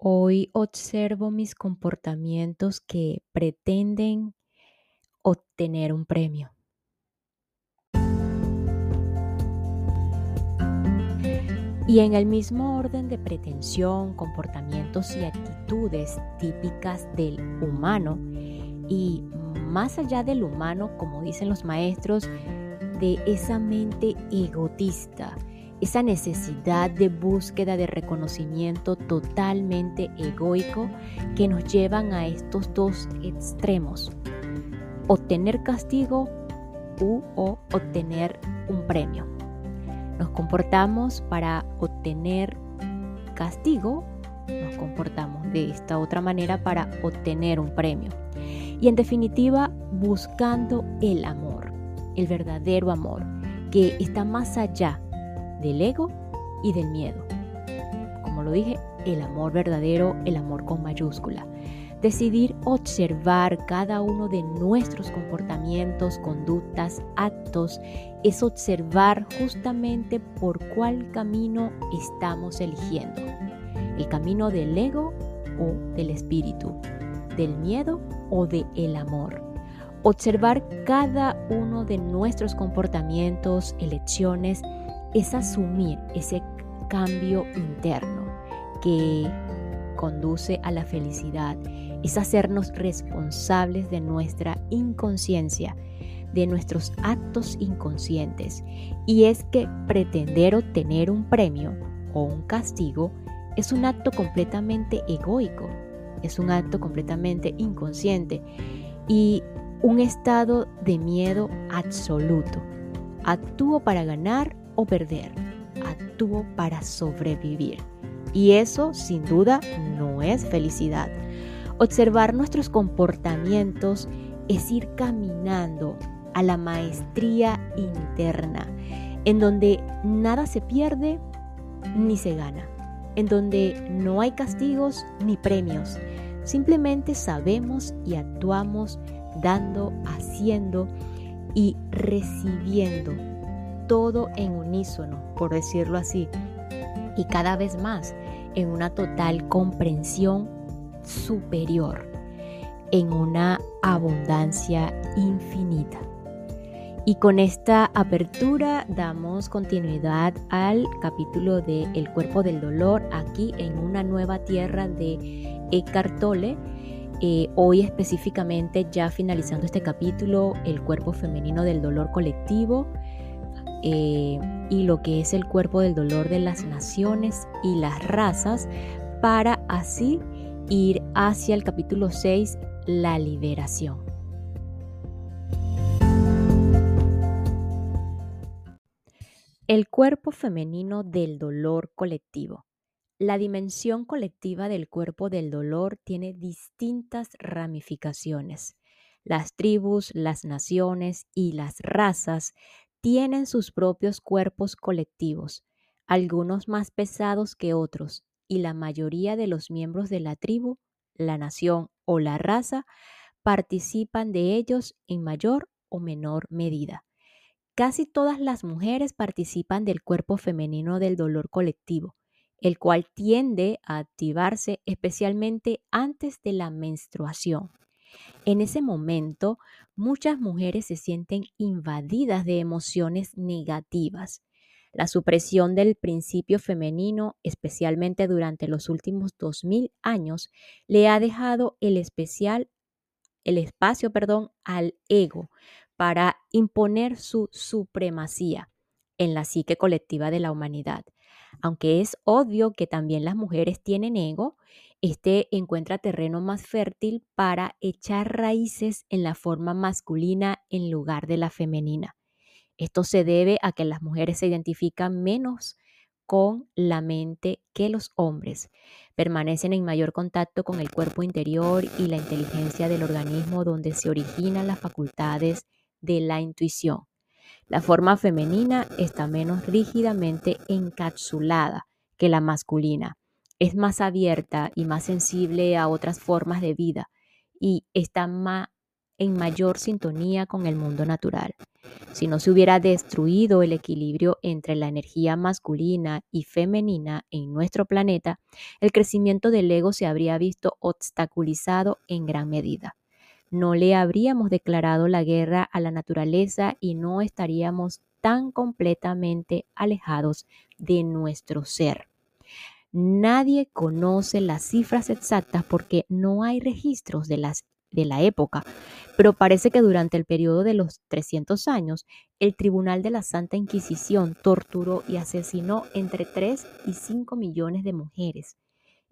Hoy observo mis comportamientos que pretenden obtener un premio. Y en el mismo orden de pretensión, comportamientos y actitudes típicas del humano, y más allá del humano, como dicen los maestros, de esa mente egotista, esa necesidad de búsqueda de reconocimiento totalmente egoico que nos llevan a estos dos extremos, obtener castigo u o obtener un premio. Nos comportamos para obtener castigo, nos comportamos de esta otra manera para obtener un premio. Y en definitiva, buscando el amor, el verdadero amor, que está más allá del ego y del miedo. Como lo dije, el amor verdadero, el amor con mayúscula. Decidir observar cada uno de nuestros comportamientos, conductas, actos, es observar justamente por cuál camino estamos eligiendo. El camino del ego o del espíritu, del miedo o del amor. Observar cada uno de nuestros comportamientos, elecciones, es asumir ese cambio interno que conduce a la felicidad, es hacernos responsables de nuestra inconsciencia, de nuestros actos inconscientes. Y es que pretender obtener un premio o un castigo es un acto completamente egoico, es un acto completamente inconsciente y un estado de miedo absoluto. Actúo para ganar o perder, actúo para sobrevivir. Y eso sin duda no es felicidad. Observar nuestros comportamientos es ir caminando a la maestría interna, en donde nada se pierde ni se gana, en donde no hay castigos ni premios, simplemente sabemos y actuamos dando, haciendo y recibiendo todo en unísono, por decirlo así, y cada vez más en una total comprensión superior, en una abundancia infinita. Y con esta apertura damos continuidad al capítulo de El cuerpo del dolor aquí en una nueva tierra de Eckhart Tolle. Eh, hoy específicamente ya finalizando este capítulo, el cuerpo femenino del dolor colectivo, eh, y lo que es el cuerpo del dolor de las naciones y las razas para así ir hacia el capítulo 6, la liberación. El cuerpo femenino del dolor colectivo. La dimensión colectiva del cuerpo del dolor tiene distintas ramificaciones. Las tribus, las naciones y las razas tienen sus propios cuerpos colectivos, algunos más pesados que otros, y la mayoría de los miembros de la tribu, la nación o la raza participan de ellos en mayor o menor medida. Casi todas las mujeres participan del cuerpo femenino del dolor colectivo, el cual tiende a activarse especialmente antes de la menstruación. En ese momento, muchas mujeres se sienten invadidas de emociones negativas. La supresión del principio femenino, especialmente durante los últimos 2000 años, le ha dejado el especial el espacio, perdón, al ego para imponer su supremacía en la psique colectiva de la humanidad. Aunque es obvio que también las mujeres tienen ego, este encuentra terreno más fértil para echar raíces en la forma masculina en lugar de la femenina. Esto se debe a que las mujeres se identifican menos con la mente que los hombres. Permanecen en mayor contacto con el cuerpo interior y la inteligencia del organismo donde se originan las facultades de la intuición. La forma femenina está menos rígidamente encapsulada que la masculina es más abierta y más sensible a otras formas de vida y está en mayor sintonía con el mundo natural. Si no se hubiera destruido el equilibrio entre la energía masculina y femenina en nuestro planeta, el crecimiento del ego se habría visto obstaculizado en gran medida. No le habríamos declarado la guerra a la naturaleza y no estaríamos tan completamente alejados de nuestro ser. Nadie conoce las cifras exactas porque no hay registros de, las, de la época, pero parece que durante el periodo de los 300 años, el Tribunal de la Santa Inquisición torturó y asesinó entre 3 y 5 millones de mujeres.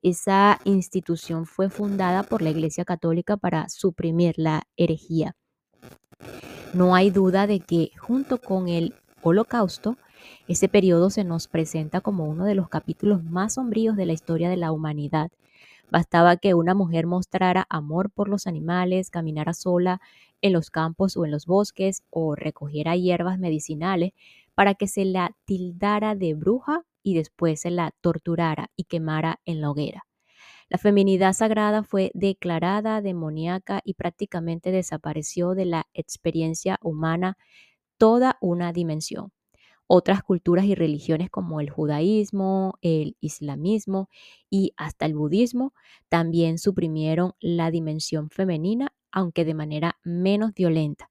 Esa institución fue fundada por la Iglesia Católica para suprimir la herejía. No hay duda de que junto con el Holocausto, ese periodo se nos presenta como uno de los capítulos más sombríos de la historia de la humanidad. Bastaba que una mujer mostrara amor por los animales, caminara sola en los campos o en los bosques o recogiera hierbas medicinales para que se la tildara de bruja y después se la torturara y quemara en la hoguera. La feminidad sagrada fue declarada demoníaca y prácticamente desapareció de la experiencia humana toda una dimensión. Otras culturas y religiones como el judaísmo, el islamismo y hasta el budismo también suprimieron la dimensión femenina, aunque de manera menos violenta.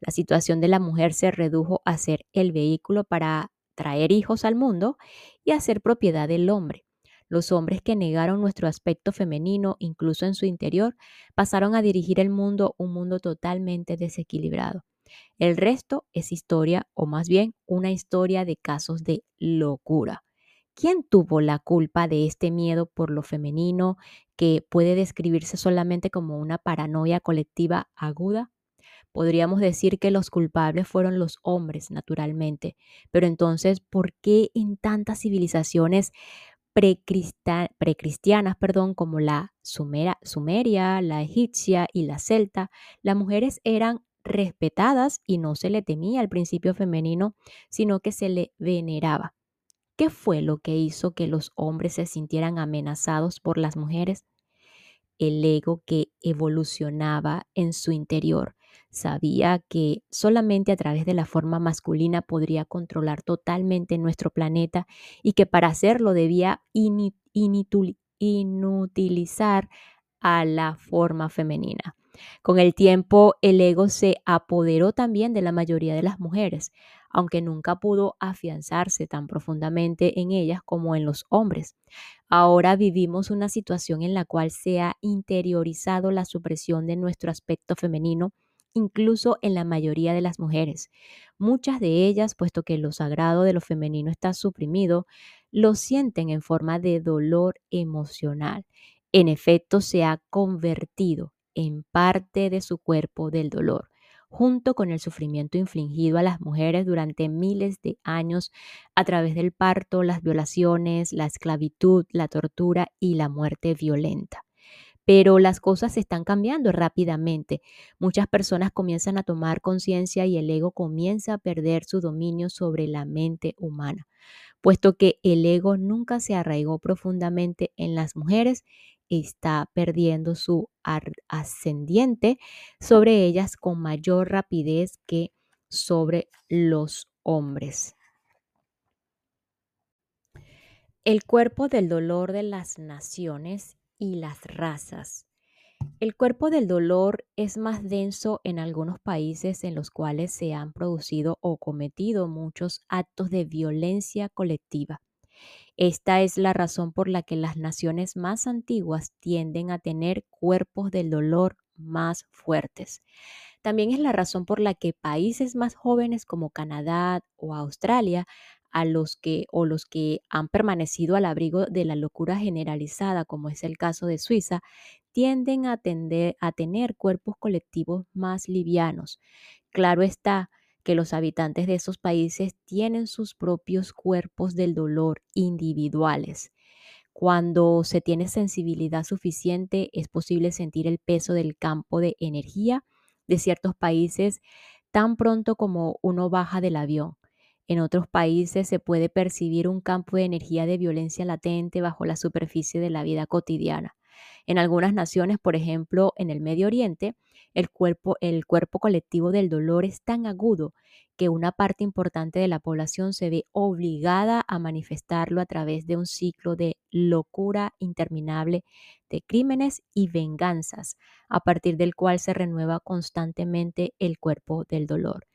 La situación de la mujer se redujo a ser el vehículo para traer hijos al mundo y a ser propiedad del hombre. Los hombres que negaron nuestro aspecto femenino, incluso en su interior, pasaron a dirigir el mundo, un mundo totalmente desequilibrado. El resto es historia, o más bien una historia de casos de locura. ¿Quién tuvo la culpa de este miedo por lo femenino que puede describirse solamente como una paranoia colectiva aguda? Podríamos decir que los culpables fueron los hombres, naturalmente, pero entonces, ¿por qué en tantas civilizaciones precristianas, perdón, como la sumeria, la egipcia y la celta, las mujeres eran respetadas y no se le temía al principio femenino, sino que se le veneraba. ¿Qué fue lo que hizo que los hombres se sintieran amenazados por las mujeres? El ego que evolucionaba en su interior. Sabía que solamente a través de la forma masculina podría controlar totalmente nuestro planeta y que para hacerlo debía inutilizar a la forma femenina. Con el tiempo, el ego se apoderó también de la mayoría de las mujeres, aunque nunca pudo afianzarse tan profundamente en ellas como en los hombres. Ahora vivimos una situación en la cual se ha interiorizado la supresión de nuestro aspecto femenino, incluso en la mayoría de las mujeres. Muchas de ellas, puesto que lo sagrado de lo femenino está suprimido, lo sienten en forma de dolor emocional. En efecto, se ha convertido en parte de su cuerpo del dolor, junto con el sufrimiento infligido a las mujeres durante miles de años a través del parto, las violaciones, la esclavitud, la tortura y la muerte violenta. Pero las cosas están cambiando rápidamente. Muchas personas comienzan a tomar conciencia y el ego comienza a perder su dominio sobre la mente humana, puesto que el ego nunca se arraigó profundamente en las mujeres está perdiendo su ascendiente sobre ellas con mayor rapidez que sobre los hombres. El cuerpo del dolor de las naciones y las razas. El cuerpo del dolor es más denso en algunos países en los cuales se han producido o cometido muchos actos de violencia colectiva esta es la razón por la que las naciones más antiguas tienden a tener cuerpos del dolor más fuertes. También es la razón por la que países más jóvenes como Canadá o Australia a los que o los que han permanecido al abrigo de la locura generalizada, como es el caso de Suiza, tienden a, a tener cuerpos colectivos más livianos. Claro está que los habitantes de esos países tienen sus propios cuerpos del dolor individuales. Cuando se tiene sensibilidad suficiente, es posible sentir el peso del campo de energía de ciertos países tan pronto como uno baja del avión. En otros países se puede percibir un campo de energía de violencia latente bajo la superficie de la vida cotidiana. En algunas naciones, por ejemplo, en el Medio Oriente, el cuerpo, el cuerpo colectivo del dolor es tan agudo que una parte importante de la población se ve obligada a manifestarlo a través de un ciclo de locura interminable de crímenes y venganzas, a partir del cual se renueva constantemente el cuerpo del dolor.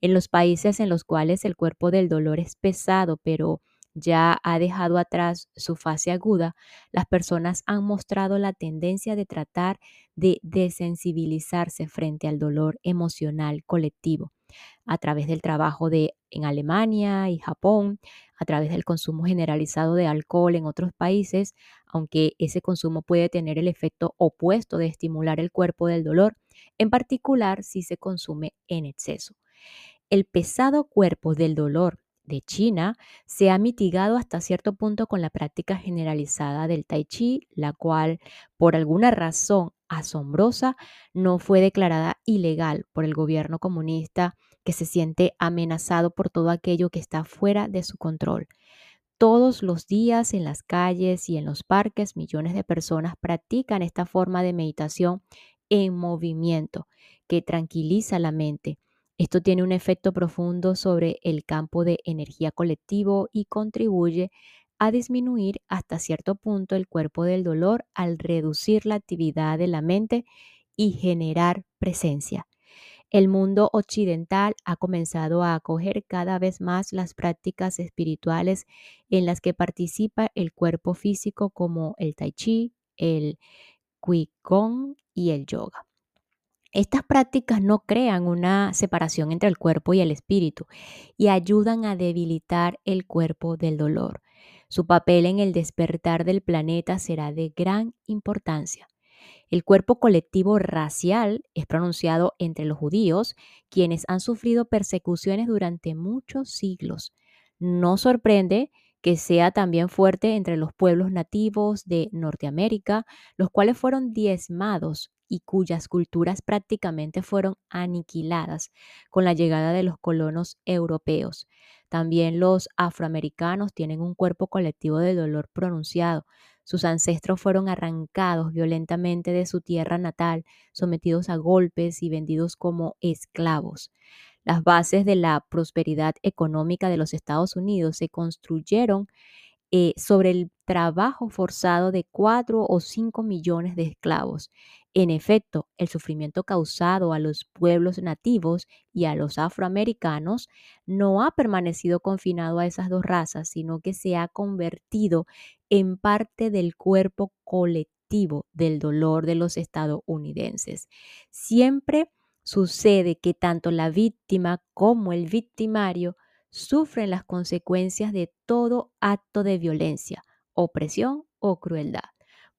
En los países en los cuales el cuerpo del dolor es pesado, pero ya ha dejado atrás su fase aguda, las personas han mostrado la tendencia de tratar de desensibilizarse frente al dolor emocional colectivo a través del trabajo de en Alemania y Japón, a través del consumo generalizado de alcohol en otros países, aunque ese consumo puede tener el efecto opuesto de estimular el cuerpo del dolor, en particular si se consume en exceso. El pesado cuerpo del dolor de China se ha mitigado hasta cierto punto con la práctica generalizada del tai chi, la cual, por alguna razón asombrosa, no fue declarada ilegal por el gobierno comunista que se siente amenazado por todo aquello que está fuera de su control. Todos los días en las calles y en los parques millones de personas practican esta forma de meditación en movimiento que tranquiliza la mente esto tiene un efecto profundo sobre el campo de energía colectivo y contribuye a disminuir hasta cierto punto el cuerpo del dolor al reducir la actividad de la mente y generar presencia. El mundo occidental ha comenzado a acoger cada vez más las prácticas espirituales en las que participa el cuerpo físico como el tai chi, el qigong y el yoga. Estas prácticas no crean una separación entre el cuerpo y el espíritu y ayudan a debilitar el cuerpo del dolor. Su papel en el despertar del planeta será de gran importancia. El cuerpo colectivo racial es pronunciado entre los judíos, quienes han sufrido persecuciones durante muchos siglos. No sorprende que sea también fuerte entre los pueblos nativos de Norteamérica, los cuales fueron diezmados y cuyas culturas prácticamente fueron aniquiladas con la llegada de los colonos europeos. También los afroamericanos tienen un cuerpo colectivo de dolor pronunciado. Sus ancestros fueron arrancados violentamente de su tierra natal, sometidos a golpes y vendidos como esclavos. Las bases de la prosperidad económica de los Estados Unidos se construyeron eh, sobre el trabajo forzado de cuatro o cinco millones de esclavos. En efecto, el sufrimiento causado a los pueblos nativos y a los afroamericanos no ha permanecido confinado a esas dos razas, sino que se ha convertido en parte del cuerpo colectivo del dolor de los estadounidenses. Siempre sucede que tanto la víctima como el victimario sufren las consecuencias de todo acto de violencia, opresión o crueldad,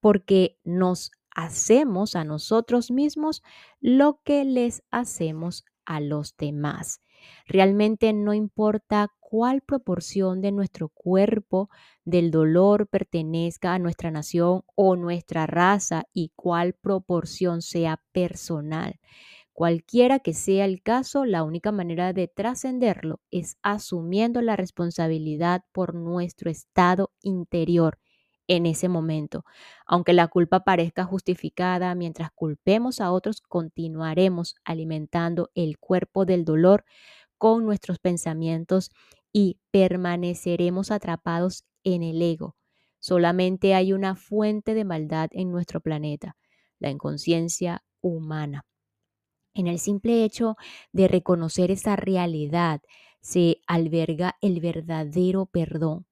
porque nos hacemos a nosotros mismos lo que les hacemos a los demás. Realmente no importa cuál proporción de nuestro cuerpo del dolor pertenezca a nuestra nación o nuestra raza y cuál proporción sea personal. Cualquiera que sea el caso, la única manera de trascenderlo es asumiendo la responsabilidad por nuestro estado interior en ese momento. Aunque la culpa parezca justificada, mientras culpemos a otros, continuaremos alimentando el cuerpo del dolor con nuestros pensamientos y permaneceremos atrapados en el ego. Solamente hay una fuente de maldad en nuestro planeta, la inconsciencia humana. En el simple hecho de reconocer esa realidad se alberga el verdadero perdón.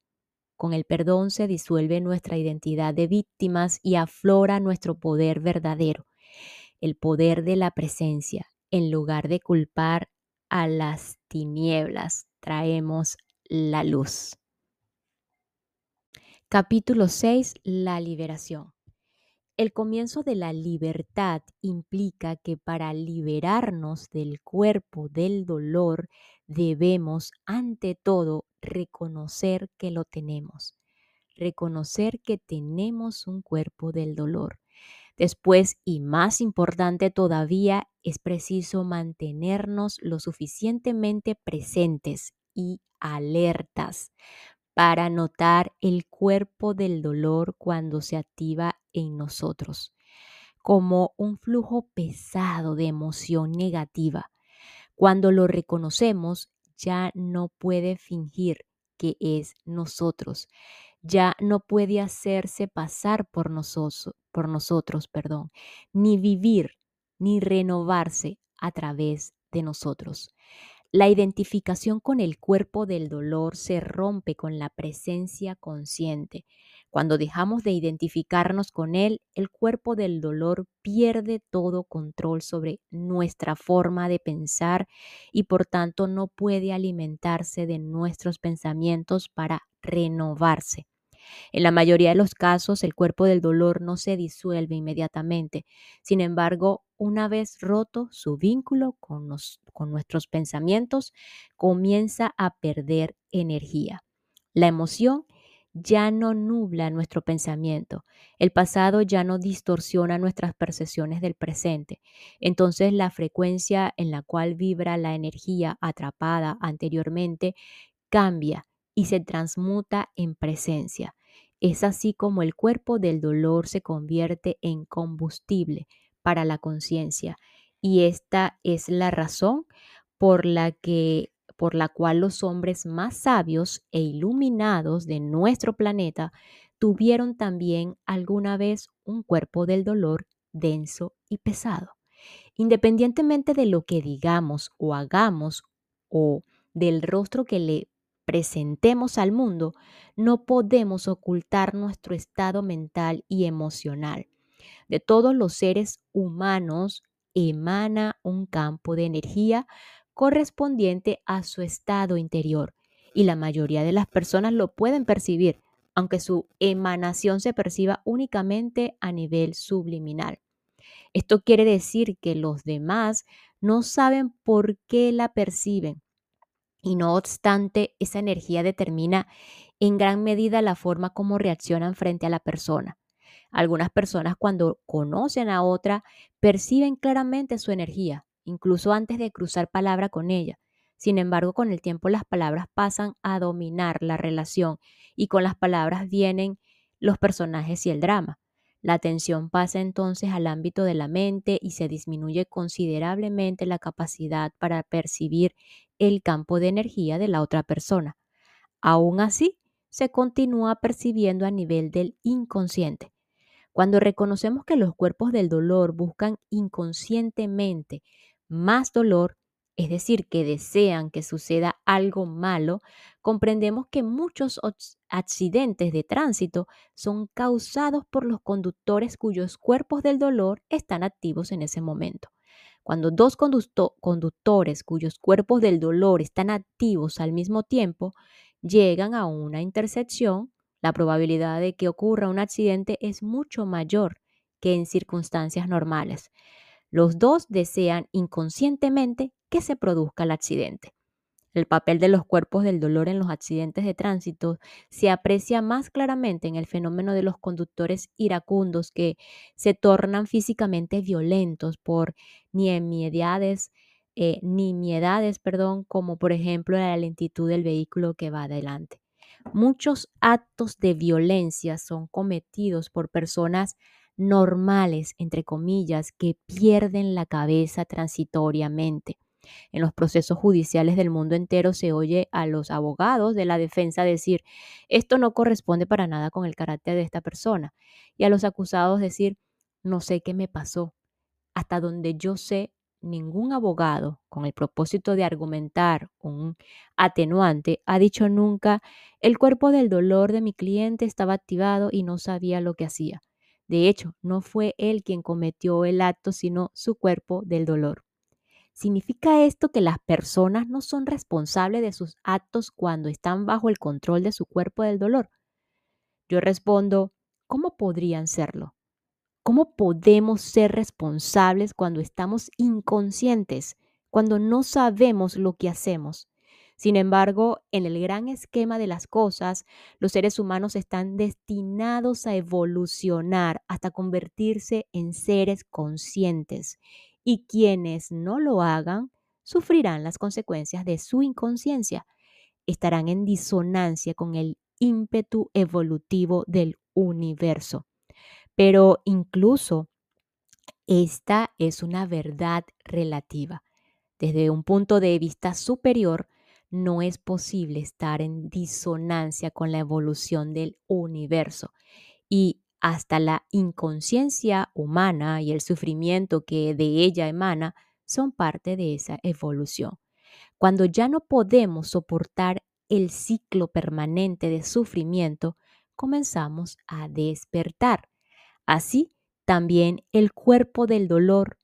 Con el perdón se disuelve nuestra identidad de víctimas y aflora nuestro poder verdadero, el poder de la presencia. En lugar de culpar a las tinieblas, traemos la luz. Capítulo 6. La liberación. El comienzo de la libertad implica que para liberarnos del cuerpo del dolor debemos ante todo reconocer que lo tenemos, reconocer que tenemos un cuerpo del dolor. Después, y más importante todavía, es preciso mantenernos lo suficientemente presentes y alertas para notar el cuerpo del dolor cuando se activa en nosotros, como un flujo pesado de emoción negativa. Cuando lo reconocemos, ya no puede fingir que es nosotros, ya no puede hacerse pasar por nosotros, por nosotros, perdón, ni vivir ni renovarse a través de nosotros. La identificación con el cuerpo del dolor se rompe con la presencia consciente. Cuando dejamos de identificarnos con él, el cuerpo del dolor pierde todo control sobre nuestra forma de pensar y por tanto no puede alimentarse de nuestros pensamientos para renovarse. En la mayoría de los casos, el cuerpo del dolor no se disuelve inmediatamente. Sin embargo, una vez roto su vínculo con, con nuestros pensamientos, comienza a perder energía. La emoción ya no nubla nuestro pensamiento. El pasado ya no distorsiona nuestras percepciones del presente. Entonces la frecuencia en la cual vibra la energía atrapada anteriormente cambia y se transmuta en presencia. Es así como el cuerpo del dolor se convierte en combustible para la conciencia. Y esta es la razón por la que por la cual los hombres más sabios e iluminados de nuestro planeta tuvieron también alguna vez un cuerpo del dolor denso y pesado. Independientemente de lo que digamos o hagamos o del rostro que le presentemos al mundo, no podemos ocultar nuestro estado mental y emocional. De todos los seres humanos emana un campo de energía correspondiente a su estado interior y la mayoría de las personas lo pueden percibir, aunque su emanación se perciba únicamente a nivel subliminal. Esto quiere decir que los demás no saben por qué la perciben, y no obstante, esa energía determina en gran medida la forma como reaccionan frente a la persona. Algunas personas cuando conocen a otra perciben claramente su energía, incluso antes de cruzar palabra con ella. Sin embargo, con el tiempo las palabras pasan a dominar la relación y con las palabras vienen los personajes y el drama. La atención pasa entonces al ámbito de la mente y se disminuye considerablemente la capacidad para percibir el campo de energía de la otra persona. Aún así, se continúa percibiendo a nivel del inconsciente. Cuando reconocemos que los cuerpos del dolor buscan inconscientemente más dolor, es decir, que desean que suceda algo malo, comprendemos que muchos accidentes de tránsito son causados por los conductores cuyos cuerpos del dolor están activos en ese momento. Cuando dos conductores cuyos cuerpos del dolor están activos al mismo tiempo llegan a una intersección, la probabilidad de que ocurra un accidente es mucho mayor que en circunstancias normales. Los dos desean inconscientemente que se produzca el accidente. El papel de los cuerpos del dolor en los accidentes de tránsito se aprecia más claramente en el fenómeno de los conductores iracundos que se tornan físicamente violentos por nimiedades, eh, nimiedades perdón, como por ejemplo la lentitud del vehículo que va adelante. Muchos actos de violencia son cometidos por personas normales, entre comillas, que pierden la cabeza transitoriamente en los procesos judiciales del mundo entero se oye a los abogados de la defensa decir, esto no corresponde para nada con el carácter de esta persona. Y a los acusados decir, no sé qué me pasó. Hasta donde yo sé, ningún abogado, con el propósito de argumentar un atenuante, ha dicho nunca, el cuerpo del dolor de mi cliente estaba activado y no sabía lo que hacía. De hecho, no fue él quien cometió el acto, sino su cuerpo del dolor. ¿Significa esto que las personas no son responsables de sus actos cuando están bajo el control de su cuerpo del dolor? Yo respondo, ¿cómo podrían serlo? ¿Cómo podemos ser responsables cuando estamos inconscientes, cuando no sabemos lo que hacemos? Sin embargo, en el gran esquema de las cosas, los seres humanos están destinados a evolucionar hasta convertirse en seres conscientes y quienes no lo hagan sufrirán las consecuencias de su inconsciencia. Estarán en disonancia con el ímpetu evolutivo del universo. Pero incluso esta es una verdad relativa. Desde un punto de vista superior, no es posible estar en disonancia con la evolución del universo y hasta la inconsciencia humana y el sufrimiento que de ella emana son parte de esa evolución. Cuando ya no podemos soportar el ciclo permanente de sufrimiento, comenzamos a despertar. Así, también el cuerpo del dolor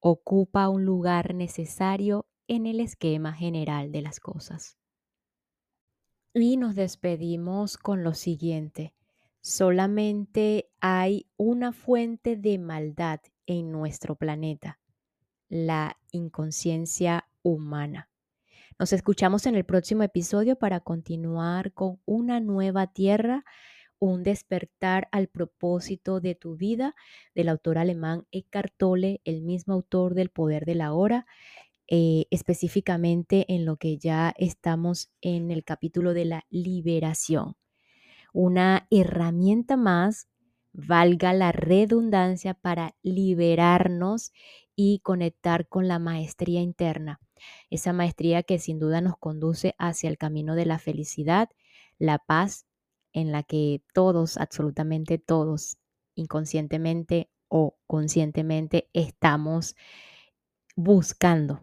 ocupa un lugar necesario en el esquema general de las cosas. Y nos despedimos con lo siguiente. Solamente hay una fuente de maldad en nuestro planeta, la inconsciencia humana. Nos escuchamos en el próximo episodio para continuar con una nueva tierra, un despertar al propósito de tu vida del autor alemán Eckhart Tolle, el mismo autor del Poder de la Hora, eh, específicamente en lo que ya estamos en el capítulo de la liberación. Una herramienta más, valga la redundancia, para liberarnos y conectar con la maestría interna esa maestría que sin duda nos conduce hacia el camino de la felicidad, la paz, en la que todos, absolutamente todos, inconscientemente o conscientemente estamos buscando.